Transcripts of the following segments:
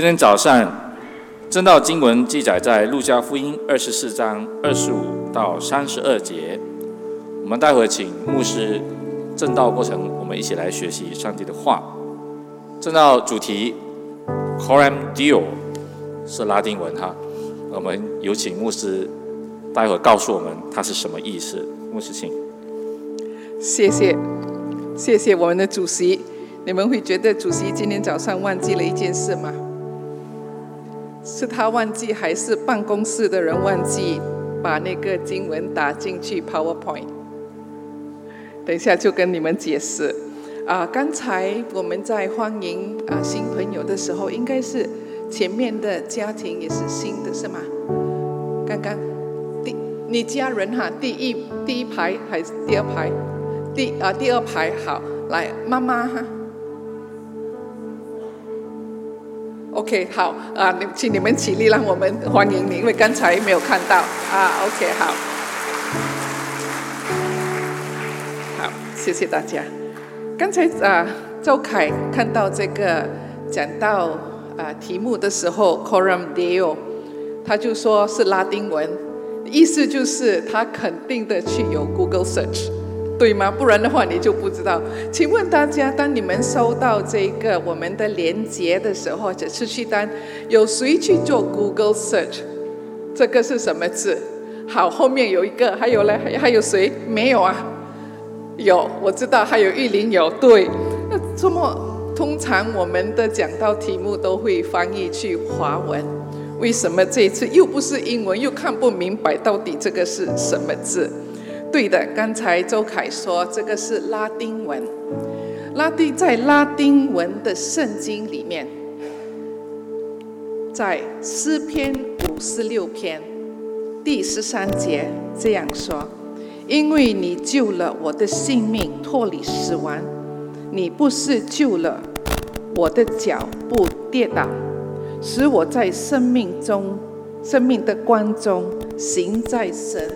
今天早上，正道经文记载在路加福音二十四章二十五到三十二节。我们待会请牧师正道过程，我们一起来学习上帝的话。正道主题 “Coram Deo” 是拉丁文哈，我们有请牧师待会告诉我们它是什么意思。牧师，请。谢谢，谢谢我们的主席。你们会觉得主席今天早上忘记了一件事吗？是他忘记，还是办公室的人忘记把那个经文打进去 PowerPoint？等一下就跟你们解释。啊，刚才我们在欢迎啊新朋友的时候，应该是前面的家庭也是新的，是吗？刚刚第你家人哈，第一第一排还是第二排？第啊第二排好，来妈妈哈。OK，好啊，你请你们起立，让我们欢迎你，因为刚才没有看到啊。OK，好，好，谢谢大家。刚才啊，周凯看到这个讲到啊题目的时候，Coram Deo，他就说是拉丁文，意思就是他肯定的去有 Google Search。对吗？不然的话你就不知道。请问大家，当你们收到这个我们的连接的时候，或者是去单，有谁去做 Google Search？这个是什么字？好，后面有一个，还有呢？还还有谁？没有啊？有，我知道，还有玉林有。对，那这么通常我们的讲到题目都会翻译去华文，为什么这次又不是英文，又看不明白到底这个是什么字？对的，刚才周凯说这个是拉丁文，拉丁在拉丁文的圣经里面，在诗篇五十六篇第十三节这样说：“因为你救了我的性命，脱离死亡，你不是救了我的脚步跌倒，使我在生命中、生命的光中行在神。”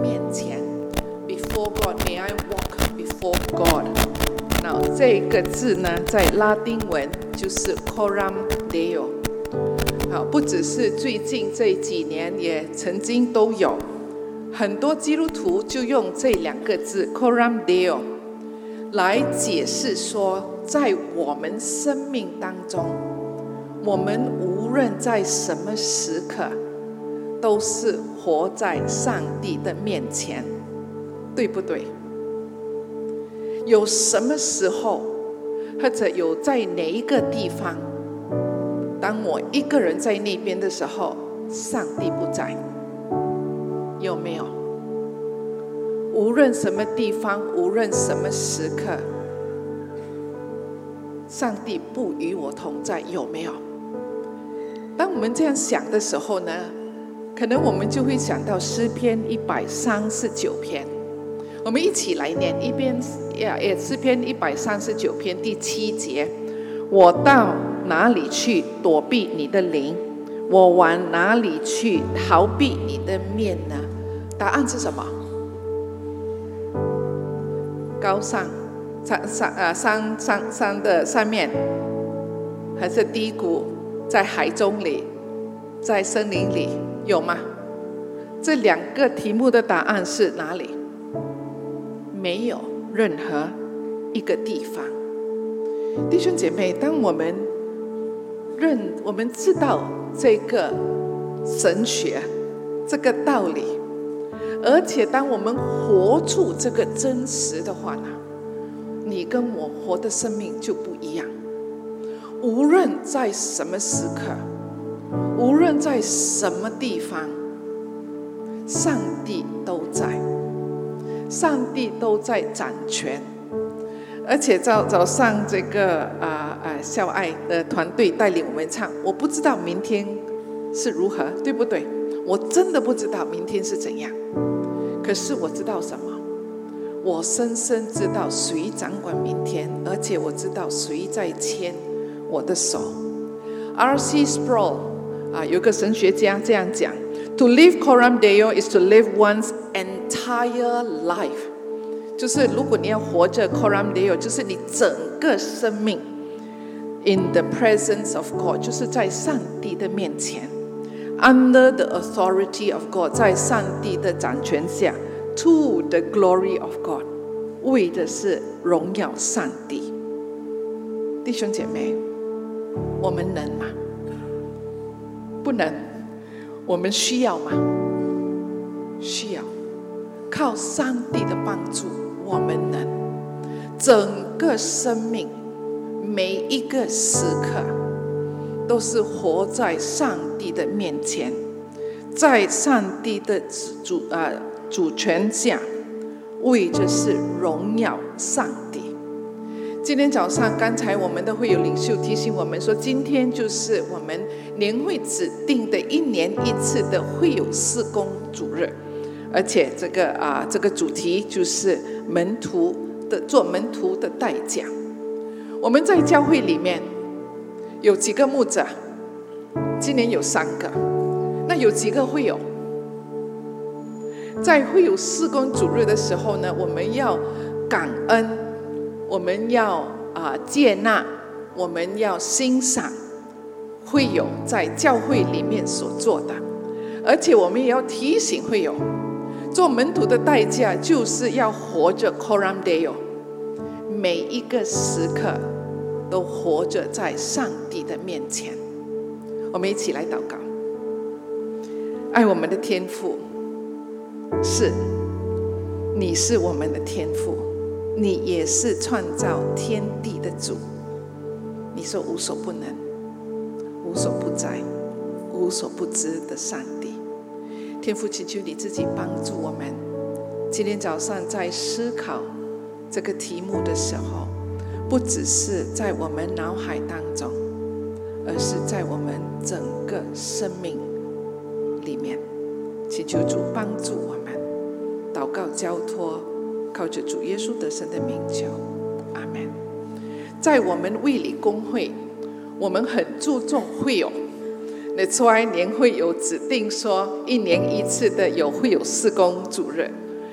面前，before God，may I walk before God？那这个字呢，在拉丁文就是 Coram Deo。好，不只是最近这几年，也曾经都有很多基督徒就用这两个字 Coram Deo 来解释说，在我们生命当中，我们无论在什么时刻，都是活在上帝的面前，对不对？有什么时候，或者有在哪一个地方，当我一个人在那边的时候，上帝不在，有没有？无论什么地方，无论什么时刻，上帝不与我同在，有没有？当我们这样想的时候呢，可能我们就会想到诗篇一百三十九篇。我们一起来念一边呀，也诗篇一百三十九篇第七节。我到哪里去躲避你的灵？我往哪里去逃避你的面呢？答案是什么？高上，山山啊山山山的上面，还是低谷？在海中里，在森林里，有吗？这两个题目的答案是哪里？没有任何一个地方，弟兄姐妹，当我们认我们知道这个神学这个道理，而且当我们活出这个真实的话呢，你跟我活的生命就不一样。无论在什么时刻，无论在什么地方，上帝都在。上帝都在掌权，而且早早上这个啊啊孝爱的团队带领我们唱，我不知道明天是如何，对不对？我真的不知道明天是怎样。可是我知道什么？我深深知道谁掌管明天，而且我知道谁在牵我的手。R.C. Sproul 啊，有个神学家这样讲。To live coram deo is to live one's entire life，就是如果你要活着 coram deo，就是你整个生命 in the presence of God，就是在上帝的面前，under the authority of God，在上帝的掌权下，to the glory of God，为的是荣耀上帝。弟兄姐妹，我们能吗？不能。我们需要吗？需要。靠上帝的帮助，我们能整个生命每一个时刻都是活在上帝的面前，在上帝的主啊主权下，为着是荣耀上帝。今天早上，刚才我们的会有领袖提醒我们说，今天就是我们年会指定的一年一次的会有事工主日。而且这个啊，这个主题就是门徒的做门徒的代价。我们在教会里面有几个牧者，今年有三个，那有几个会有？在会有施工主日的时候呢，我们要感恩，我们要啊接纳，我们要欣赏会有在教会里面所做的，而且我们也要提醒会有。做门徒的代价，就是要活着 coram deo，每一个时刻都活着在上帝的面前。我们一起来祷告。爱我们的天父，是，你是我们的天父，你也是创造天地的主。你说无所不能、无所不在、无所不知的上帝。天父，请求你自己帮助我们。今天早上在思考这个题目的时候，不只是在我们脑海当中，而是在我们整个生命里面。请求主帮助我们，祷告交托，靠着主耶稣得胜的名求，阿门。在我们卫理公会，我们很注重会友。那出来年会有指定说一年一次的有会有施工主任，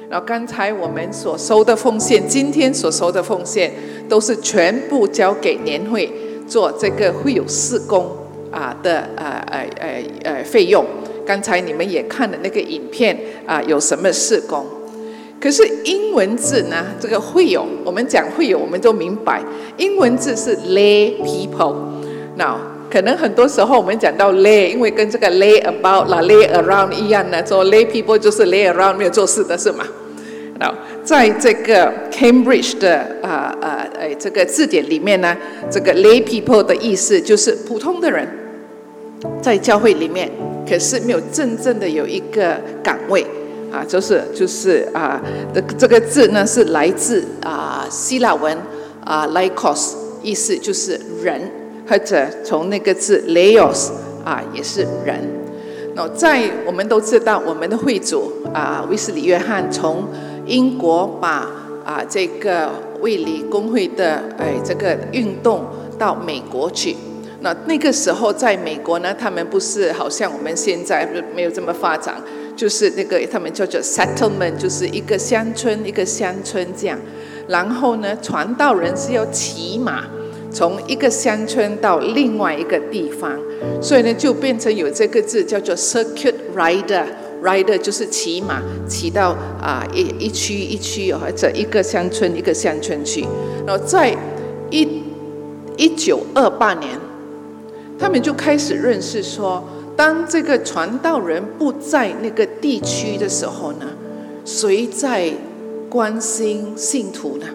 然后刚才我们所收的奉献，今天所收的奉献都是全部交给年会做这个会有施工啊的呃呃呃呃费用。刚才你们也看了那个影片啊，有什么施工？可是英文字呢？这个会有，我们讲会有，我们都明白，英文字是 lay people。now。可能很多时候我们讲到 lay，因为跟这个 lay about 啦 lay around 一样呢，做 lay people 就是 lay around 没有做事的是吗？那在这个 Cambridge 的啊啊哎这个字典里面呢，这个 lay people 的意思就是普通的人，在教会里面，可是没有真正的有一个岗位啊，就是就是啊的这个字呢是来自啊希腊文啊，lycos，意思就是人。或者从那个字 “leos” 啊，也是人。那在我们都知道，我们的会主啊，威斯里约翰从英国把啊这个卫理公会的哎这个运动到美国去。那那个时候在美国呢，他们不是好像我们现在没有这么发展，就是那个他们叫做 settlement，就是一个乡村一个乡村这样。然后呢，传道人是要骑马。从一个乡村到另外一个地方，所以呢，就变成有这个字叫做 circuit rider，rider 就是骑马骑到啊一一区一区或者一个乡村一个乡村去。然后在一一九二八年，他们就开始认识说，当这个传道人不在那个地区的时候呢，谁在关心信徒呢？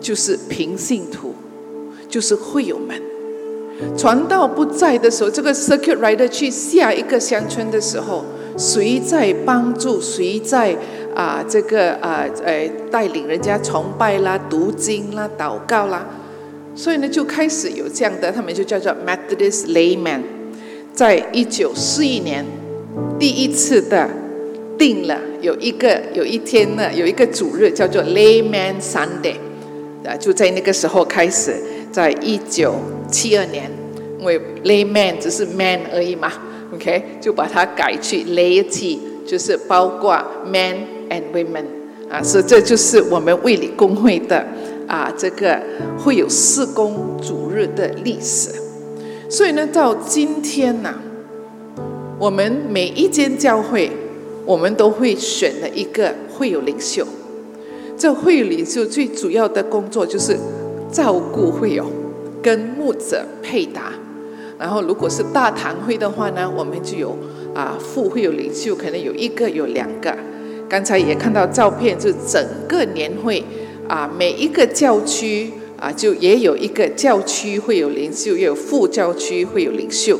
就是平信徒。就是会友们，传道不在的时候，这个 circuit rider 去下一个乡村的时候，谁在帮助？谁在啊？这个啊，呃，带领人家崇拜啦、读经啦、祷告啦。所以呢，就开始有这样的，他们就叫做 Methodist layman。在一九四一年，第一次的定了有一个有一天呢，有一个主日叫做 Layman Sunday，啊，就在那个时候开始。在一九七二年，因为 layman 只是 man 而已嘛，OK，就把它改去 laity，就是包括 men and women 啊，所以这就是我们卫理公会的啊，这个会有四公主日的历史。所以呢，到今天呢，我们每一间教会，我们都会选了一个会有领袖。这会有领袖最主要的工作就是照顾会友，跟牧者配搭。然后，如果是大堂会的话呢，我们就有啊副会有领袖，可能有一个有两个。刚才也看到照片，就整个年会啊，每一个教区啊，就也有一个教区会有领袖，也有副教区会有领袖。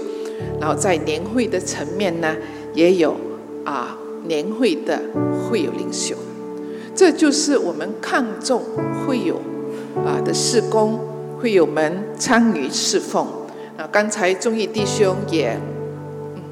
然后在年会的层面呢，也有啊年会的会有领袖。这就是我们看重会有啊的事工，会友们参与侍奉。啊，刚才中义弟兄也，嗯，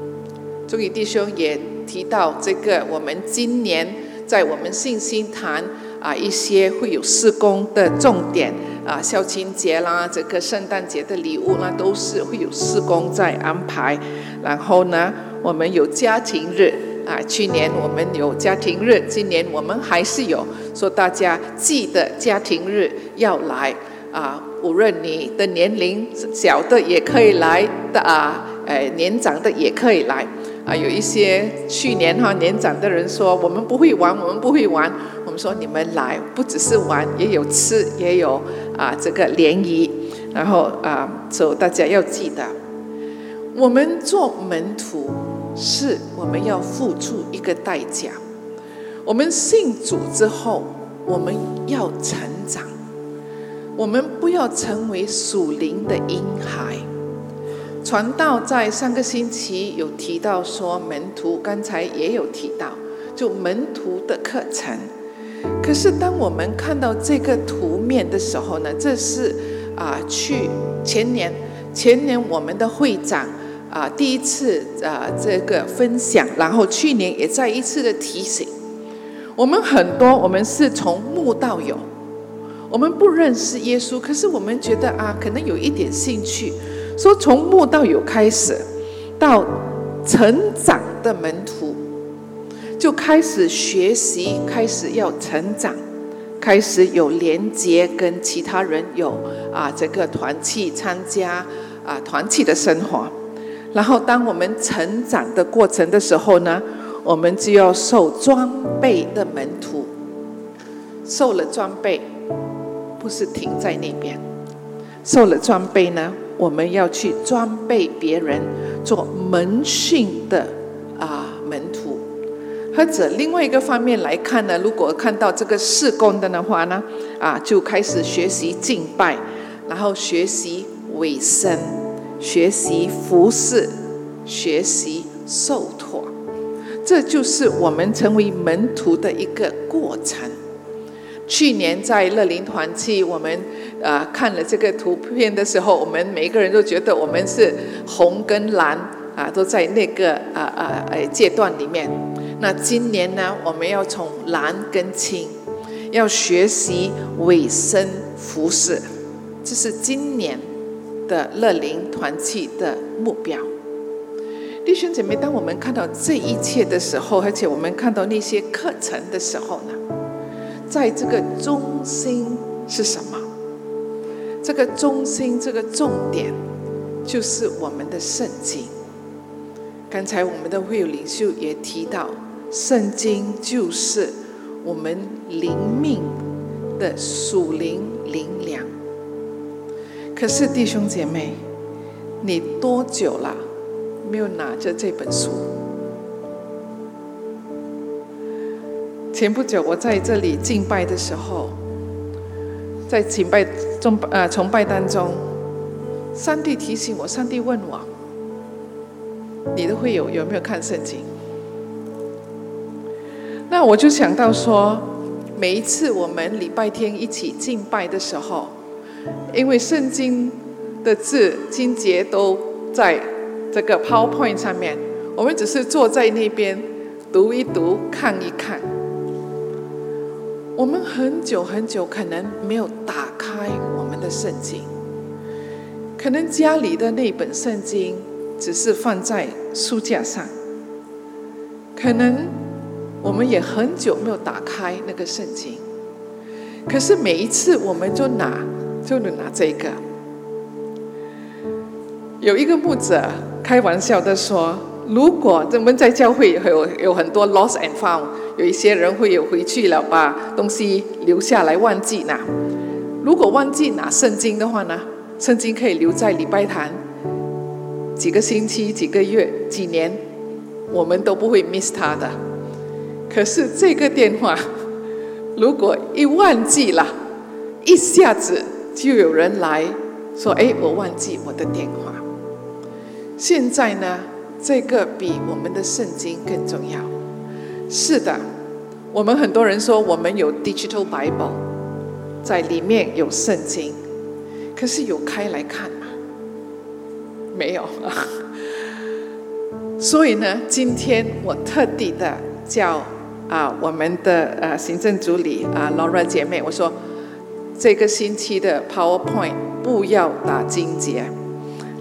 中义弟兄也提到这个，我们今年在我们信心谈啊，一些会有施工的重点啊，孝亲节啦，这个圣诞节的礼物呢，都是会有施工在安排。然后呢，我们有家庭日啊，去年我们有家庭日，今年我们还是有，说大家记得家庭日要来啊。无论你的年龄小的也可以来的啊，呃，年长的也可以来啊。有一些去年哈年长的人说我们不会玩，我们不会玩。我们说你们来，不只是玩，也有吃，也有啊这个联谊。然后啊，所以大家要记得，我们做门徒是我们要付出一个代价。我们信主之后，我们要成长。我们不要成为属灵的婴孩。传道在上个星期有提到说，门徒刚才也有提到，就门徒的课程。可是当我们看到这个图面的时候呢，这是啊，去前年前年我们的会长啊第一次啊这个分享，然后去年也再一次的提醒我们很多，我们是从木到有。我们不认识耶稣，可是我们觉得啊，可能有一点兴趣。说从慕到有开始，到成长的门徒，就开始学习，开始要成长，开始有连接，跟其他人有啊这个团契参加啊团契的生活。然后当我们成长的过程的时候呢，我们就要受装备的门徒，受了装备。不是停在那边，受了装备呢，我们要去装备别人做门训的啊门徒。或者另外一个方面来看呢，如果看到这个事工的的话呢，啊，就开始学习敬拜，然后学习委身，学习服侍，学习受托，这就是我们成为门徒的一个过程。去年在乐林团契，我们呃看了这个图片的时候，我们每个人都觉得我们是红跟蓝啊，都在那个啊啊诶阶段里面。那今年呢，我们要从蓝跟青，要学习尾声服饰，这是今年的乐林团契的目标。弟兄姐妹，当我们看到这一切的时候，而且我们看到那些课程的时候呢？在这个中心是什么？这个中心，这个重点，就是我们的圣经。刚才我们的会有领袖也提到，圣经就是我们灵命的属灵灵粮。可是弟兄姐妹，你多久了没有拿着这本书？前不久，我在这里敬拜的时候，在敬拜中呃崇拜当中，上帝提醒我，上帝问我：“你的会有有没有看圣经？”那我就想到说，每一次我们礼拜天一起敬拜的时候，因为圣经的字经节都在这个 PowerPoint 上面，我们只是坐在那边读一读，看一看。我们很久很久可能没有打开我们的圣经，可能家里的那本圣经只是放在书架上，可能我们也很久没有打开那个圣经，可是每一次我们就拿，就能拿这个。有一个牧者开玩笑的说：“如果我们在教会有有很多 lost and found，有一些人会有回去了把东西留下来忘记拿。如果忘记拿圣经的话呢，圣经可以留在礼拜堂几个星期、几个月、几年，我们都不会 miss 它的。可是这个电话，如果一忘记了，一下子就有人来说：‘哎，我忘记我的电话。’现在呢，这个比我们的圣经更重要。是的，我们很多人说我们有 digital Bible，在里面有圣经，可是有开来看吗？没有。所以呢，今天我特地的叫啊我们的呃行政助理啊 Laura 姐妹，我说这个星期的 PowerPoint 不要打金结。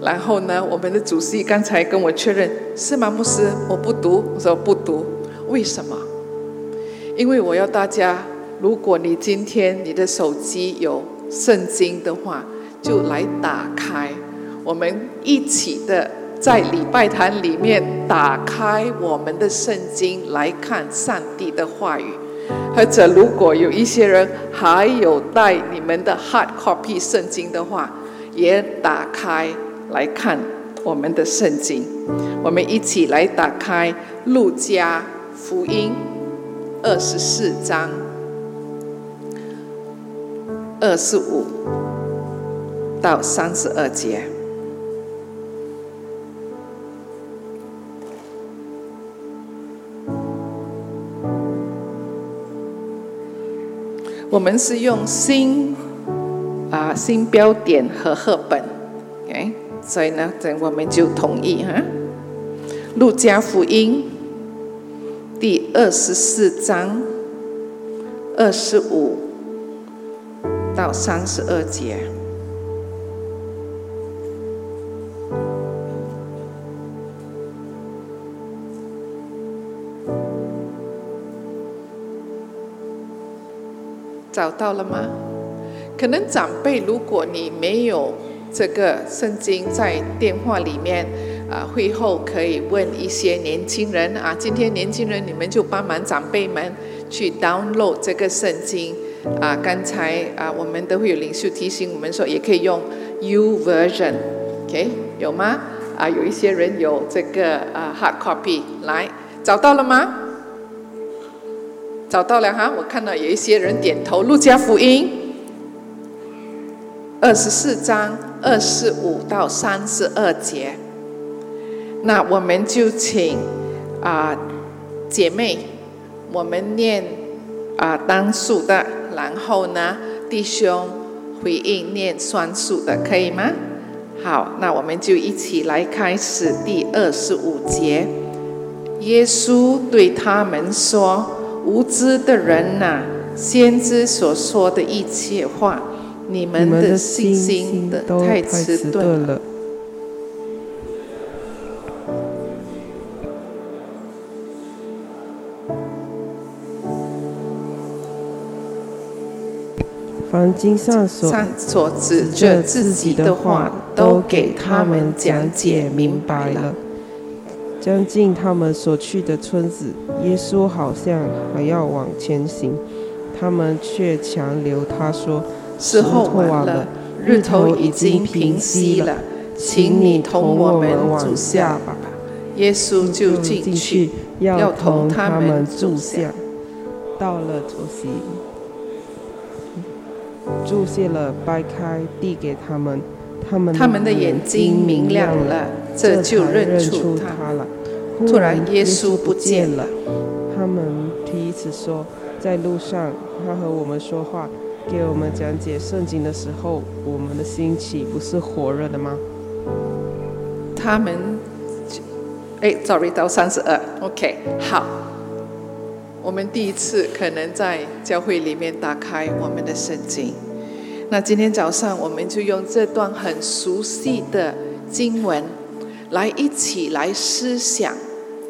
然后呢，我们的主席刚才跟我确认是吗？牧师，我不读，我说不读，为什么？因为我要大家，如果你今天你的手机有圣经的话，就来打开，我们一起的在礼拜堂里面打开我们的圣经来看上帝的话语。或者如果有一些人还有带你们的 hard copy 圣经的话，也打开。来看我们的圣经，我们一起来打开《路加福音》二十四章二十五到三十二节。我们是用新啊新标点和赫本，OK。所以呢，等我们就同意哈，《路加福音》二十四章二十五到三十二节。找到了吗？可能长辈，如果你没有。这个圣经在电话里面啊，会后可以问一些年轻人啊。今天年轻人你们就帮忙长辈们去 download 这个圣经啊。刚才啊，我们都会有领袖提醒我们说，也可以用 U version，OK 有吗？啊，有一些人有这个啊 hard copy，来找到了吗？找到了哈，我看到有一些人点头。路加福音二十四章。二十五到三十二节，那我们就请啊姐妹，我们念啊单数的，然后呢弟兄回应念双数的，可以吗？好，那我们就一起来开始第二十五节。耶稣对他们说：“无知的人呐，先知所说的一切话。”你们的信心都太迟钝了。凡经上所所指着自己的话，都给他们讲解明白了。将近他们所去的村子，耶稣好像还要往前行，他们却强留他说。时候晚了，日头已经平息了，请你同我们往下吧。耶稣就进去，要同他们住下。到了主席，注谢了，掰开递给他们，他们他们的眼睛明亮了，这就认出他了。突然耶稣不见了，他们第一次说，在路上他和我们说话。给我们讲解圣经的时候，我们的心岂不是火热的吗？他们，哎，sorry，到三十二，OK，好。我们第一次可能在教会里面打开我们的圣经。那今天早上我们就用这段很熟悉的经文，来一起来思想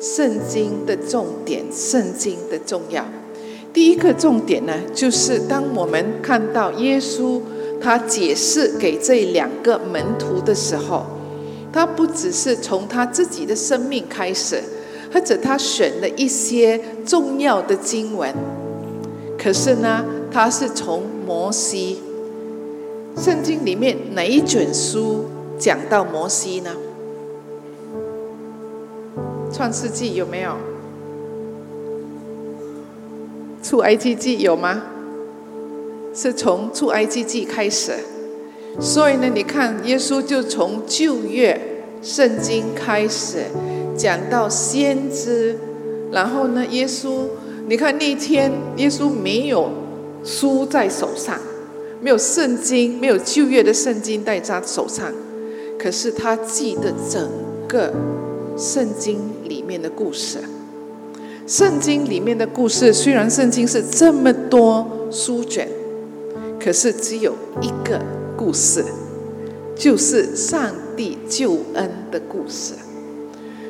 圣经的重点，圣经的重要。第一个重点呢，就是当我们看到耶稣他解释给这两个门徒的时候，他不只是从他自己的生命开始，或者他选了一些重要的经文，可是呢，他是从摩西。圣经里面哪一卷书讲到摩西呢？创世纪有没有？出埃及记有吗？是从出埃及记开始，所以呢，你看耶稣就从旧约圣经开始讲到先知，然后呢，耶稣，你看那天耶稣没有书在手上。没有圣经，没有旧约的圣经在他手上，可是他记得整个圣经里面的故事。圣经里面的故事，虽然圣经是这么多书卷，可是只有一个故事，就是上帝救恩的故事。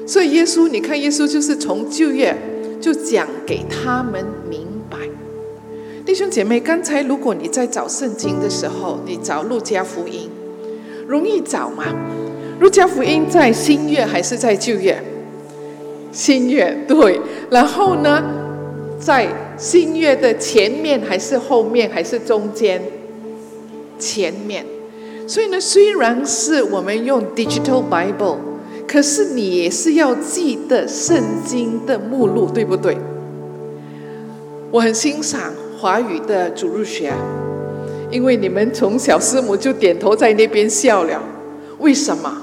所以耶稣，你看耶稣就是从旧约就讲给他们明白。弟兄姐妹，刚才如果你在找圣经的时候，你找路加福音，容易找吗？路加福音在新月还是在旧月？新月对。然后呢，在新月的前面还是后面还是中间？前面。所以呢，虽然是我们用 digital Bible，可是你也是要记得圣经的目录，对不对？我很欣赏。华语的主入学，因为你们从小师母就点头在那边笑了。为什么？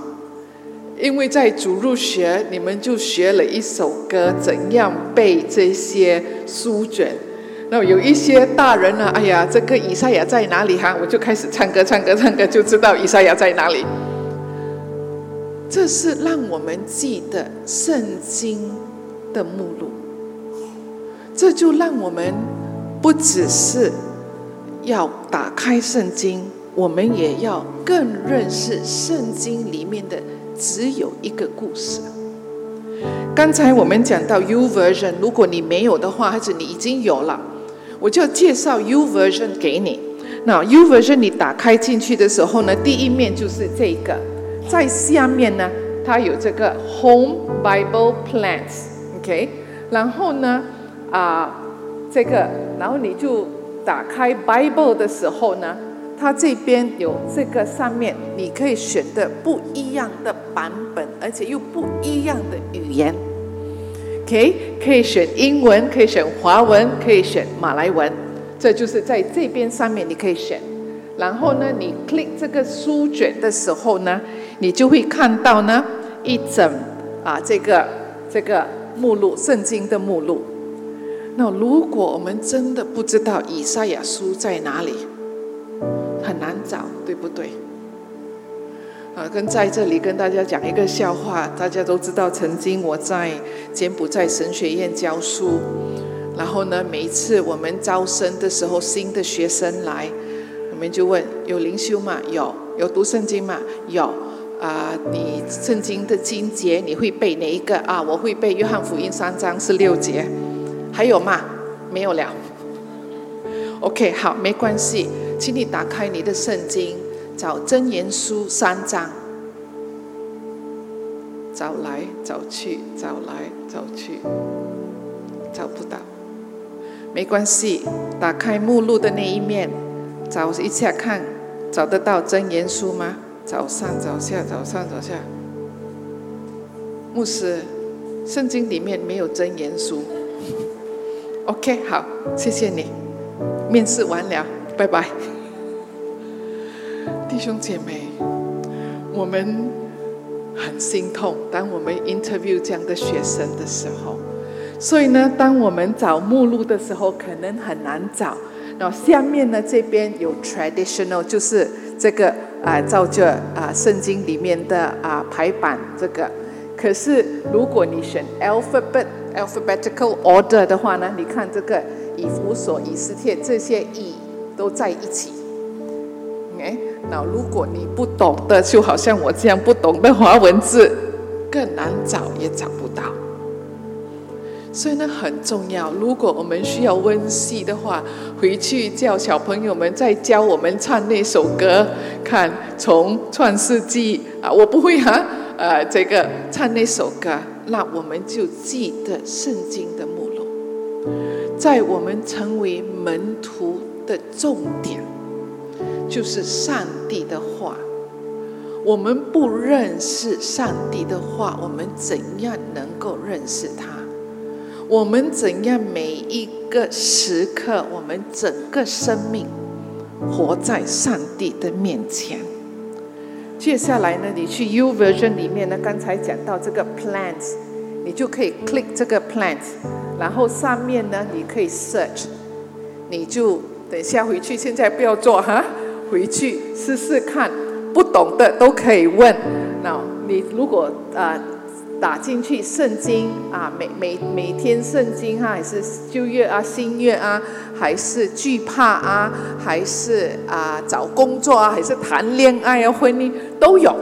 因为在主入学，你们就学了一首歌，怎样背这些书卷。那有一些大人呢，哎呀，这个以赛亚在哪里哈？我就开始唱歌，唱歌，唱歌，就知道以赛亚在哪里。这是让我们记得圣经的目录，这就让我们。不只是要打开圣经，我们也要更认识圣经里面的只有一个故事。刚才我们讲到 U version，如果你没有的话，或者你已经有了，我就介绍 U version 给你。那 U version 你打开进去的时候呢，第一面就是这个，在下面呢，它有这个 Home Bible Plans，OK，然后呢，啊。这个，然后你就打开 Bible 的时候呢，它这边有这个上面，你可以选的不一样的版本，而且又不一样的语言。OK，可以选英文，可以选华文，可以选马来文。这就是在这边上面你可以选。然后呢，你 click 这个书卷的时候呢，你就会看到呢一整啊这个这个目录，圣经的目录。那如果我们真的不知道以赛亚书在哪里，很难找，对不对？啊，跟在这里跟大家讲一个笑话，大家都知道，曾经我在柬埔寨神学院教书，然后呢，每一次我们招生的时候，新的学生来，我们就问有灵修吗？有，有读圣经吗？有。啊，你圣经的经节你会背哪一个啊？我会背约翰福音三章是六节。还有吗？没有了。OK，好，没关系，请你打开你的圣经，找真言书三章，找来找去，找来找去，找不到。没关系，打开目录的那一面，找一下看，找得到真言书吗？找上找下，找上找下。牧师，圣经里面没有真言书。OK，好，谢谢你。面试完了，拜拜。弟兄姐妹，我们很心痛，当我们 interview 这样的学生的时候，所以呢，当我们找目录的时候，可能很难找。然后下面呢，这边有 traditional，就是这个啊，照着啊圣经里面的啊排版这个。可是如果你选 alphabet。alphabetical order 的话呢，你看这个以弗所、以斯帖这些以都在一起。哎，那如果你不懂的，就好像我这样不懂的华文字，更难找也找不到。所以呢很重要。如果我们需要温习的话，回去叫小朋友们再教我们唱那首歌，看从创世纪啊，我不会哈，呃，这个唱那首歌，那我们就记得圣经的目录，在我们成为门徒的重点，就是上帝的话。我们不认识上帝的话，我们怎样能够认识他？我们怎样每一个时刻，我们整个生命活在上帝的面前？接下来呢，你去 U version 里面呢，刚才讲到这个 plants，你就可以 click 这个 plants，然后上面呢，你可以 search，你就等下回去，现在不要做哈，回去试试看。不懂的都可以问。那你如果啊打进去圣经啊，每每每天圣经哈，还是旧约啊、新约啊，还是惧怕啊，还是啊找工作啊，还是谈恋爱啊、婚姻都有。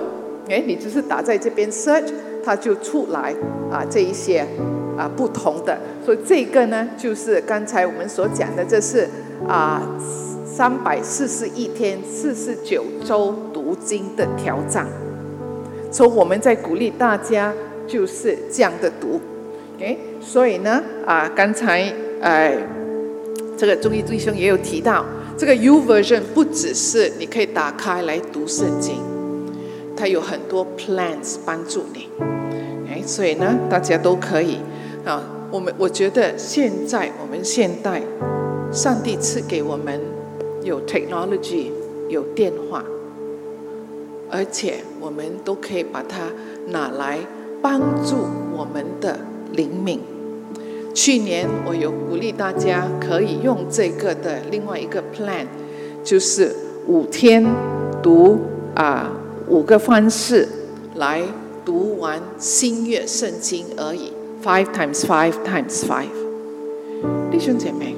哎，你只是打在这边 search，它就出来啊这一些啊不同的。所以这个呢，就是刚才我们所讲的，这是啊。三百四十一天，四十九周读经的挑战。所以我们在鼓励大家就是这样的读。诶，所以呢，啊，刚才哎，这个中医弟兄也有提到，这个 U version 不只是你可以打开来读圣经，它有很多 plans 帮助你。诶，所以呢，大家都可以啊。我们我觉得现在我们现代，上帝赐给我们。有 technology，有电话，而且我们都可以把它拿来帮助我们的灵敏。去年我有鼓励大家可以用这个的另外一个 plan，就是五天读啊五个方式来读完新月圣经而已，five times five times five。弟兄姐妹，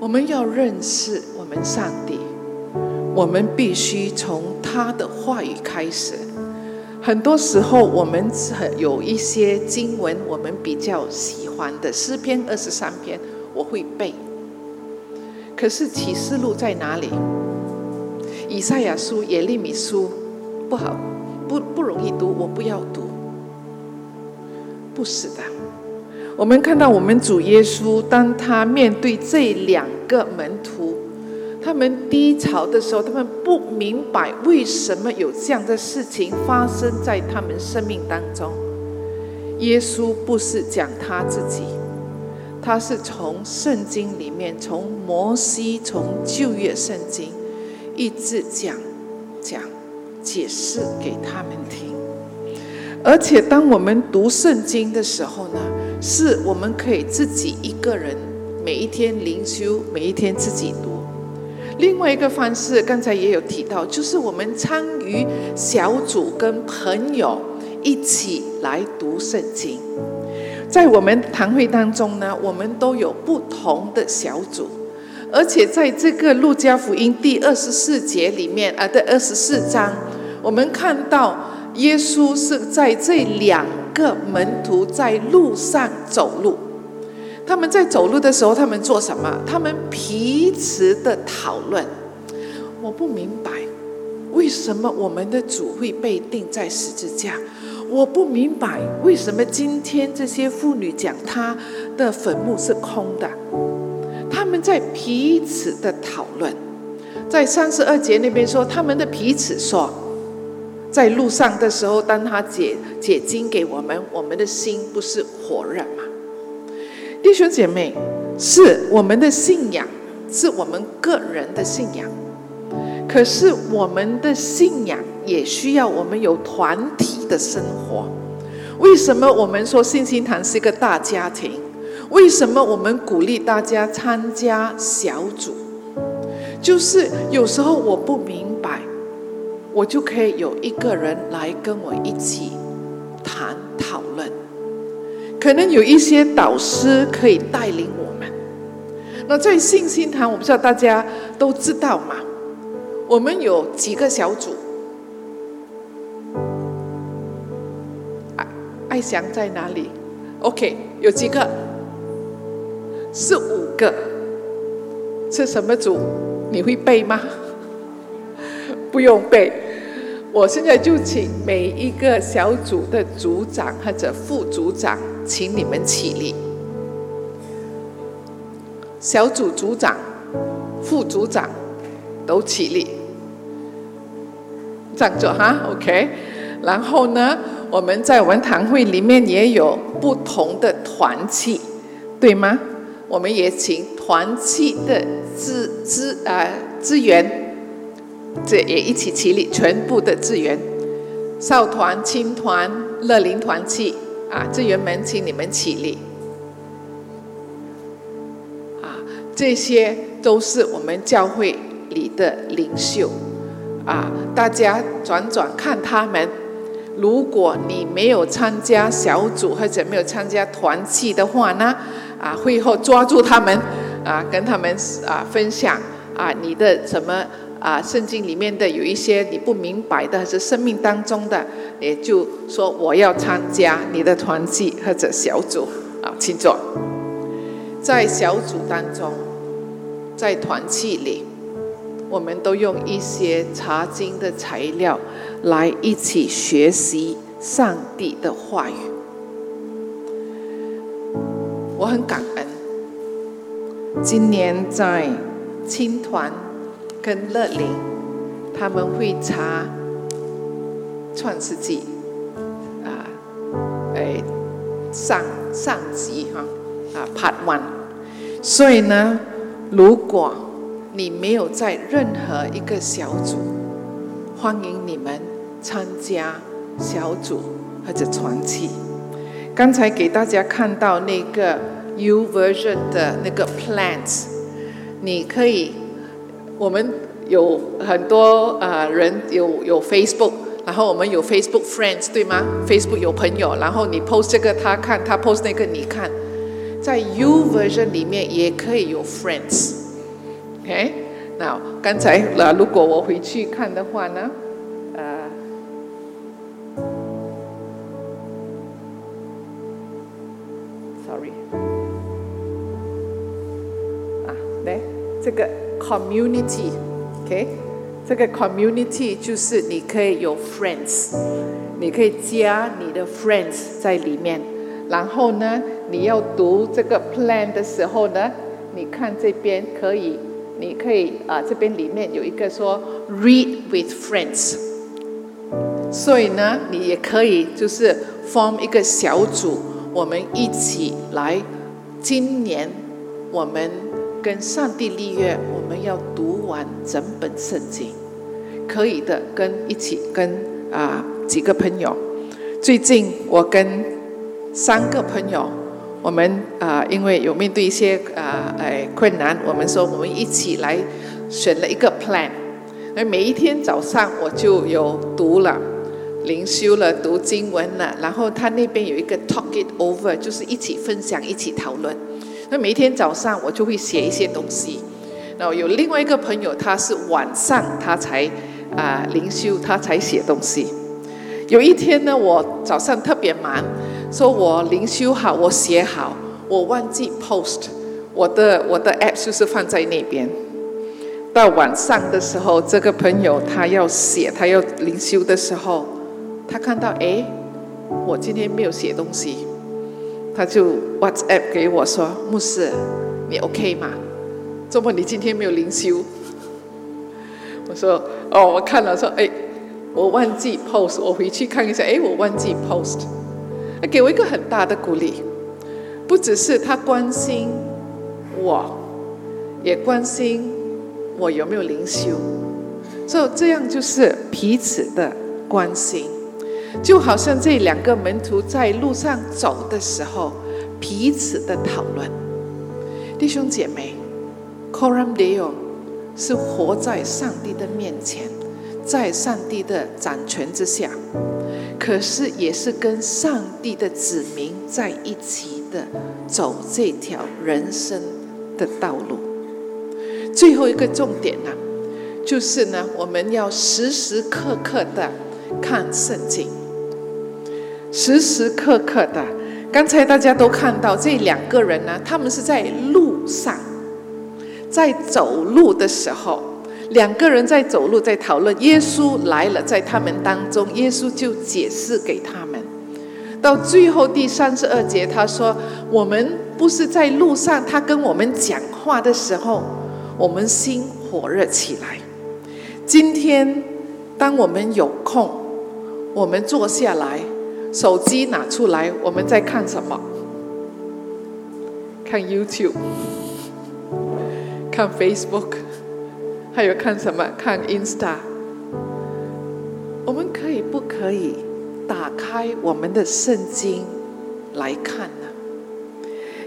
我们要认识。我们上帝，我们必须从他的话语开始。很多时候，我们很有一些经文，我们比较喜欢的诗篇二十三篇，我会背。可是启示录在哪里？以赛亚书、耶利米书不好，不不容易读，我不要读。不是的，我们看到我们主耶稣，当他面对这两个门徒。他们低潮的时候，他们不明白为什么有这样的事情发生在他们生命当中。耶稣不是讲他自己，他是从圣经里面，从摩西，从旧约圣经，一直讲讲解释给他们听。而且，当我们读圣经的时候呢，是我们可以自己一个人每一天灵修，每一天自己读。另外一个方式，刚才也有提到，就是我们参与小组，跟朋友一起来读圣经。在我们堂会当中呢，我们都有不同的小组，而且在这个路加福音第二十四节里面啊的二十四章，我们看到耶稣是在这两个门徒在路上走路。他们在走路的时候，他们做什么？他们彼此的讨论。我不明白，为什么我们的主会被钉在十字架？我不明白，为什么今天这些妇女讲他的坟墓是空的？他们在彼此的讨论。在三十二节那边说，他们的彼此说，在路上的时候，当他解解经给我们，我们的心不是火热吗？弟兄姐妹，是我们的信仰，是我们个人的信仰。可是我们的信仰也需要我们有团体的生活。为什么我们说信心堂是一个大家庭？为什么我们鼓励大家参加小组？就是有时候我不明白，我就可以有一个人来跟我一起谈讨论。可能有一些导师可以带领我们。那在信心堂，我不知道大家都知道吗？我们有几个小组？爱爱祥在哪里？OK，有几个？是五个。是什么组？你会背吗？不用背。我现在就请每一个小组的组长或者副组长，请你们起立。小组组长、副组长都起立，站着哈，OK。然后呢，我们在文堂会里面也有不同的团契，对吗？我们也请团契的资资啊资源，这也一起起立，全部的资源，少团、青团、乐龄团契啊，资源们，请你们起立。啊这些都是我们教会里的领袖啊！大家转转看他们。如果你没有参加小组或者没有参加团契的话呢，啊，会后抓住他们啊，跟他们啊分享啊，你的什么啊，圣经里面的有一些你不明白的，还是生命当中的，也就说我要参加你的团契或者小组啊，请坐。在小组当中，在团契里，我们都用一些查经的材料来一起学习上帝的话语。我很感恩，今年在青团跟乐林，他们会查创世纪啊，哎，上上集哈啊，Part One。所以呢，如果你没有在任何一个小组，欢迎你们参加小组或者团契。刚才给大家看到那个 U version 的那个 plans，你可以，我们有很多呃人有有 Facebook，然后我们有 Facebook friends 对吗？Facebook 有朋友，然后你 post 这个他看，他 post 那个你看。在 U version 里面也可以有 friends，OK？那刚才那如果我回去看的话呢？community，OK？这个 community 就是你可以有 friends，你可以加你的 friends 在里面，然后呢？你要读这个 plan 的时候呢，你看这边可以，你可以啊，这边里面有一个说 read with friends，所以呢，你也可以就是 form 一个小组，我们一起来，今年我们跟上帝立约，我们要读完整本圣经，可以的，跟一起跟啊几个朋友，最近我跟三个朋友。我们啊，因为有面对一些啊，哎困难，我们说我们一起来选了一个 plan。那每一天早上我就有读了灵修了，读经文了，然后他那边有一个 talk it over，就是一起分享，一起讨论。那每一天早上我就会写一些东西。然后有另外一个朋友，他是晚上他才啊灵修，他才写东西。有一天呢，我早上特别忙。说我灵修好，我写好，我忘记 post，我的我的 app 就是放在那边。到晚上的时候，这个朋友他要写，他要灵修的时候，他看到哎，我今天没有写东西，他就 WhatsApp 给我说：“牧师，你 OK 吗？周末你今天没有灵修？”我说：“哦，我看了说，哎，我忘记 post，我回去看一下，哎，我忘记 post。”他给我一个很大的鼓励，不只是他关心我，也关心我有没有灵修，所以这样就是彼此的关心，就好像这两个门徒在路上走的时候，彼此的讨论。弟兄姐妹，Coram Deo 是活在上帝的面前，在上帝的掌权之下。可是也是跟上帝的子民在一起的，走这条人生的道路。最后一个重点呢，就是呢，我们要时时刻刻的看圣经，时时刻刻的。刚才大家都看到这两个人呢，他们是在路上，在走路的时候，两个人在走路，在讨论。耶稣来了，在他们当中，耶稣就解释给他们。到最后第三十二节，他说：“我们不是在路上，他跟我们讲话的时候，我们心火热起来。今天，当我们有空，我们坐下来。”手机拿出来，我们在看什么？看 YouTube，看 Facebook，还有看什么？看 Insta。我们可以不可以打开我们的圣经来看呢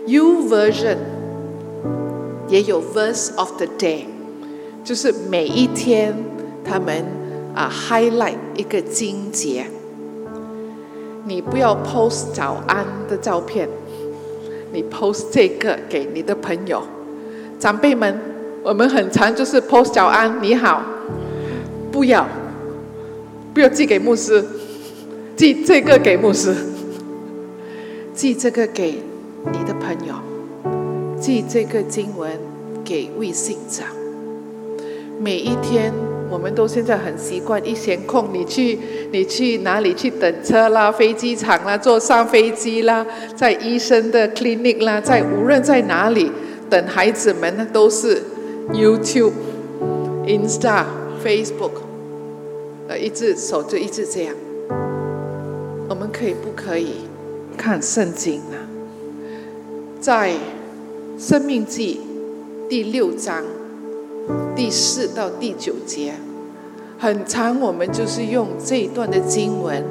？U version 也有 Verse of the Day，就是每一天他们啊 highlight 一个经节。你不要 post 早安的照片，你 post 这个给你的朋友、长辈们。我们很常就是 post 早安，你好，不要，不要寄给牧师，寄这个给牧师，寄这个给你的朋友，寄这个经文给微信长。每一天。我们都现在很习惯，一闲空你去你去哪里去等车啦，飞机场啦，坐上飞机啦，在医生的 clinic 啦，在无论在哪里等孩子们呢，都是 YouTube、Insta、Facebook，呃，一直手就一直这样。我们可以不可以看圣经呢？在生命记第六章。第四到第九节，很长，我们就是用这一段的经文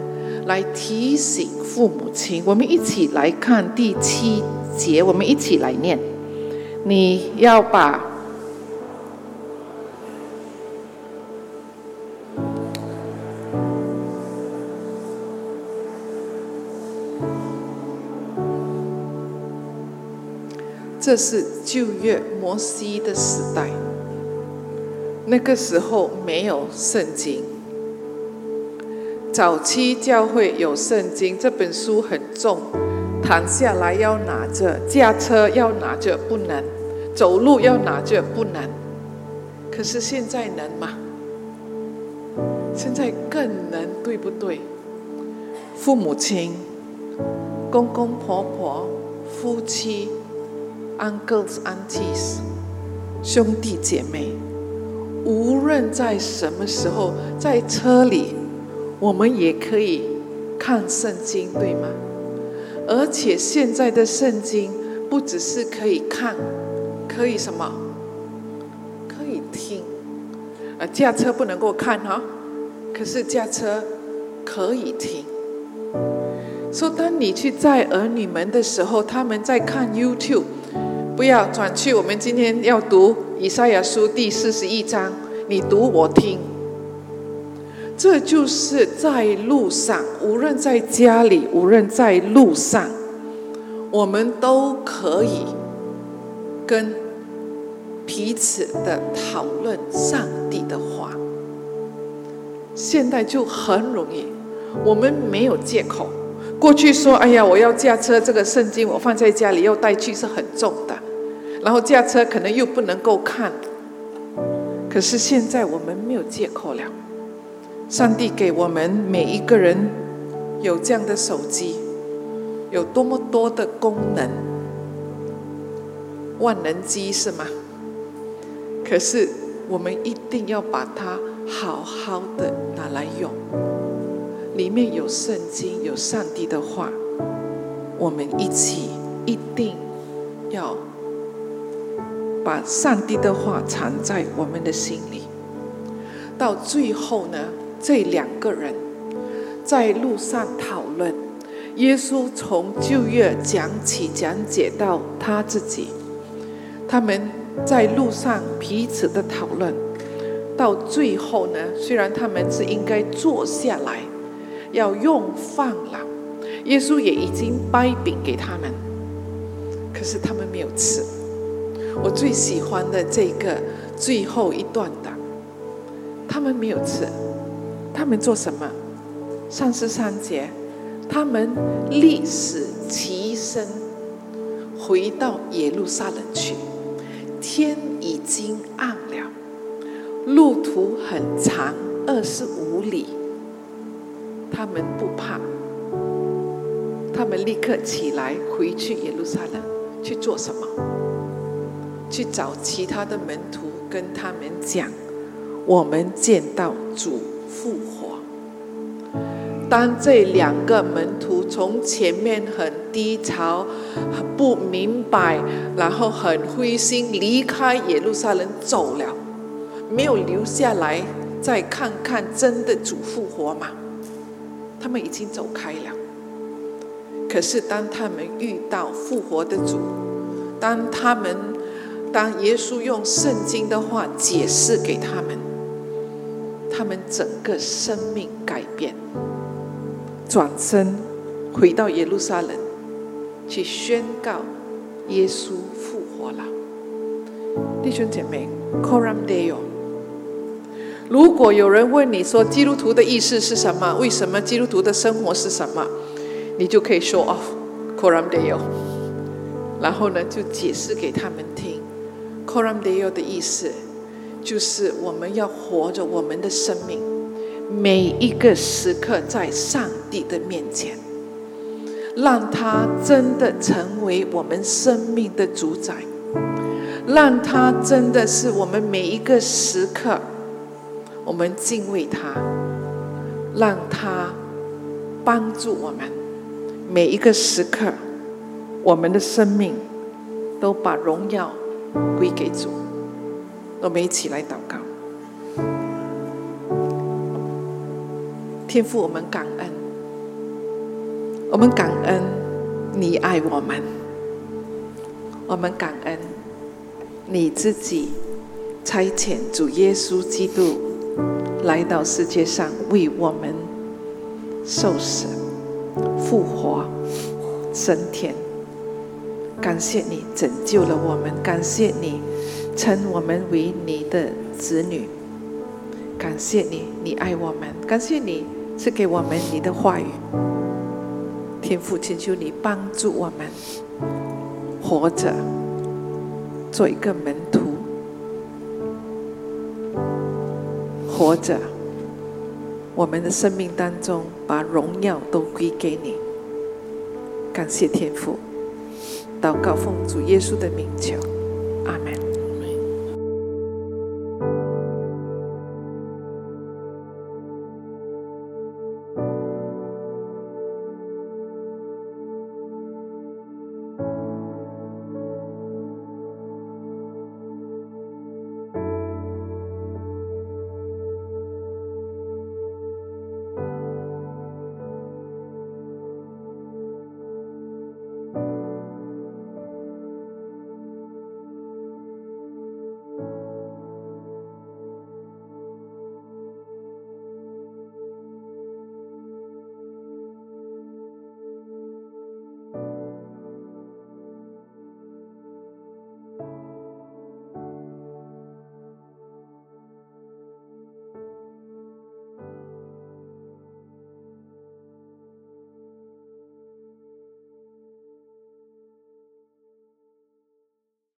来提醒父母亲。我们一起来看第七节，我们一起来念。你要把这是旧约摩西的时代。那个时候没有圣经，早期教会有圣经，这本书很重，躺下来要拿着，驾车要拿着不能，走路要拿着不能。可是现在能吗？现在更能，对不对？父母亲、公公婆婆、夫妻、uncles aunties、兄弟姐妹。无论在什么时候，在车里，我们也可以看圣经，对吗？而且现在的圣经不只是可以看，可以什么？可以听。啊，驾车不能够看哈，可是驾车可以听。说当你去载儿女们的时候，他们在看 YouTube，不要转去。我们今天要读。以赛亚书第四十一章，你读我听。这就是在路上，无论在家里，无论在路上，我们都可以跟彼此的讨论上帝的话。现在就很容易，我们没有借口。过去说：“哎呀，我要驾车，这个圣经我放在家里要带去是很重的。”然后驾车可能又不能够看，可是现在我们没有借口了。上帝给我们每一个人有这样的手机，有多么多的功能，万能机是吗？可是我们一定要把它好好的拿来用，里面有圣经，有上帝的话，我们一起一定要。把上帝的话藏在我们的心里。到最后呢，这两个人在路上讨论，耶稣从旧约讲起讲解到他自己，他们在路上彼此的讨论。到最后呢，虽然他们是应该坐下来要用饭了，耶稣也已经掰饼给他们，可是他们没有吃。我最喜欢的这个最后一段的，他们没有吃，他们做什么？三十三节，他们立时起身，回到耶路撒冷去。天已经暗了，路途很长，二十五里。他们不怕，他们立刻起来回去耶路撒冷去做什么？去找其他的门徒，跟他们讲：我们见到主复活。当这两个门徒从前面很低潮、不明白，然后很灰心，离开耶路撒冷走了，没有留下来再看看真的主复活吗？他们已经走开了。可是当他们遇到复活的主，当他们当耶稣用圣经的话解释给他们，他们整个生命改变。转身回到耶路撒冷，去宣告耶稣复活了。弟兄姐妹，Coram Deo。如果有人问你说基督徒的意思是什么？为什么基督徒的生活是什么？你就可以说哦，Coram Deo。然后呢，就解释给他们听。Coram Deo 的意思就是我们要活着我们的生命。每一个时刻在上帝的面前，让他真的成为我们生命的主宰，让他真的是我们每一个时刻，我们敬畏他，让他帮助我们每一个时刻，我们的生命都把荣耀归给主。我们一起来祷告。天父，我们感恩，我们感恩你爱我们，我们感恩你自己差遣主耶稣基督来到世界上为我们受死、复活、升天。感谢你拯救了我们，感谢你称我们为你的子女，感谢你，你爱我们，感谢你。赐给我们你的话语，天父，请求你帮助我们活着，做一个门徒，活着，我们的生命当中把荣耀都归给你。感谢天父，祷告奉主耶稣的名求，阿门。